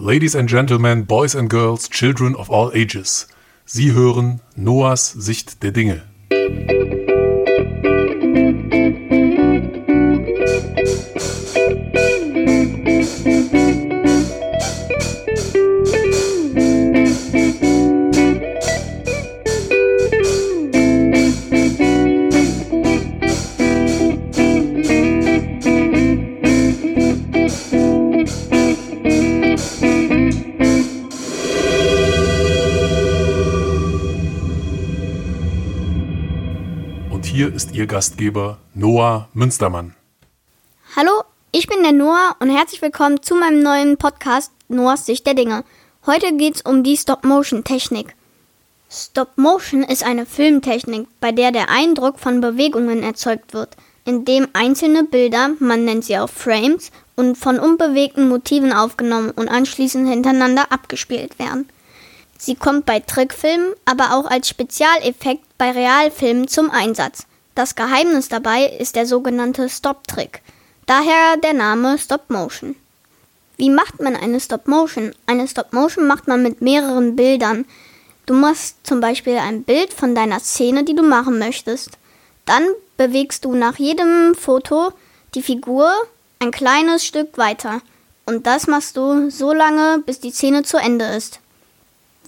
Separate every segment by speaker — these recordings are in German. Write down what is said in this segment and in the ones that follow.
Speaker 1: Ladies and Gentlemen, Boys and Girls, Children of all ages. Sie hören Noahs Sicht der Dinge. Und hier ist Ihr Gastgeber Noah Münstermann.
Speaker 2: Hallo, ich bin der Noah und herzlich willkommen zu meinem neuen Podcast Noahs Sicht der Dinge. Heute geht's um die Stop-Motion-Technik. Stop-Motion ist eine Filmtechnik, bei der der Eindruck von Bewegungen erzeugt wird, indem einzelne Bilder, man nennt sie auch Frames, und von unbewegten Motiven aufgenommen und anschließend hintereinander abgespielt werden. Sie kommt bei Trickfilmen, aber auch als Spezialeffekt bei Realfilmen zum Einsatz. Das Geheimnis dabei ist der sogenannte Stop-Trick. Daher der Name Stop-Motion. Wie macht man eine Stop-Motion? Eine Stop-Motion macht man mit mehreren Bildern. Du machst zum Beispiel ein Bild von deiner Szene, die du machen möchtest. Dann bewegst du nach jedem Foto die Figur ein kleines Stück weiter. Und das machst du so lange, bis die Szene zu Ende ist.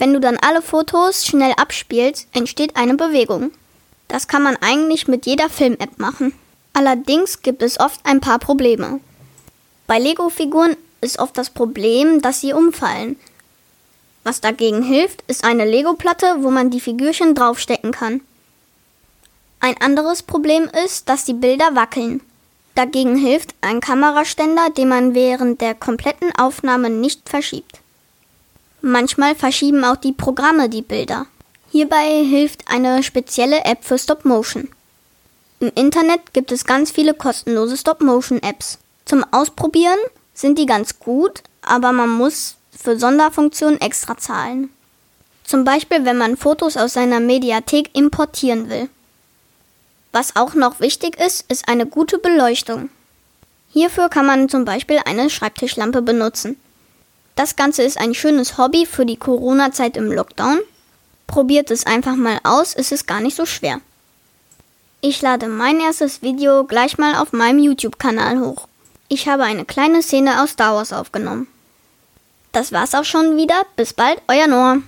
Speaker 2: Wenn du dann alle Fotos schnell abspielst, entsteht eine Bewegung. Das kann man eigentlich mit jeder Film-App machen. Allerdings gibt es oft ein paar Probleme. Bei Lego-Figuren ist oft das Problem, dass sie umfallen. Was dagegen hilft, ist eine Lego-Platte, wo man die Figürchen draufstecken kann. Ein anderes Problem ist, dass die Bilder wackeln. Dagegen hilft ein Kameraständer, den man während der kompletten Aufnahme nicht verschiebt. Manchmal verschieben auch die Programme die Bilder. Hierbei hilft eine spezielle App für Stop-Motion. Im Internet gibt es ganz viele kostenlose Stop-Motion-Apps. Zum Ausprobieren sind die ganz gut, aber man muss für Sonderfunktionen extra zahlen. Zum Beispiel, wenn man Fotos aus seiner Mediathek importieren will. Was auch noch wichtig ist, ist eine gute Beleuchtung. Hierfür kann man zum Beispiel eine Schreibtischlampe benutzen. Das Ganze ist ein schönes Hobby für die Corona-Zeit im Lockdown. Probiert es einfach mal aus, ist es gar nicht so schwer. Ich lade mein erstes Video gleich mal auf meinem YouTube-Kanal hoch. Ich habe eine kleine Szene aus Star Wars aufgenommen. Das war's auch schon wieder. Bis bald, euer Noah.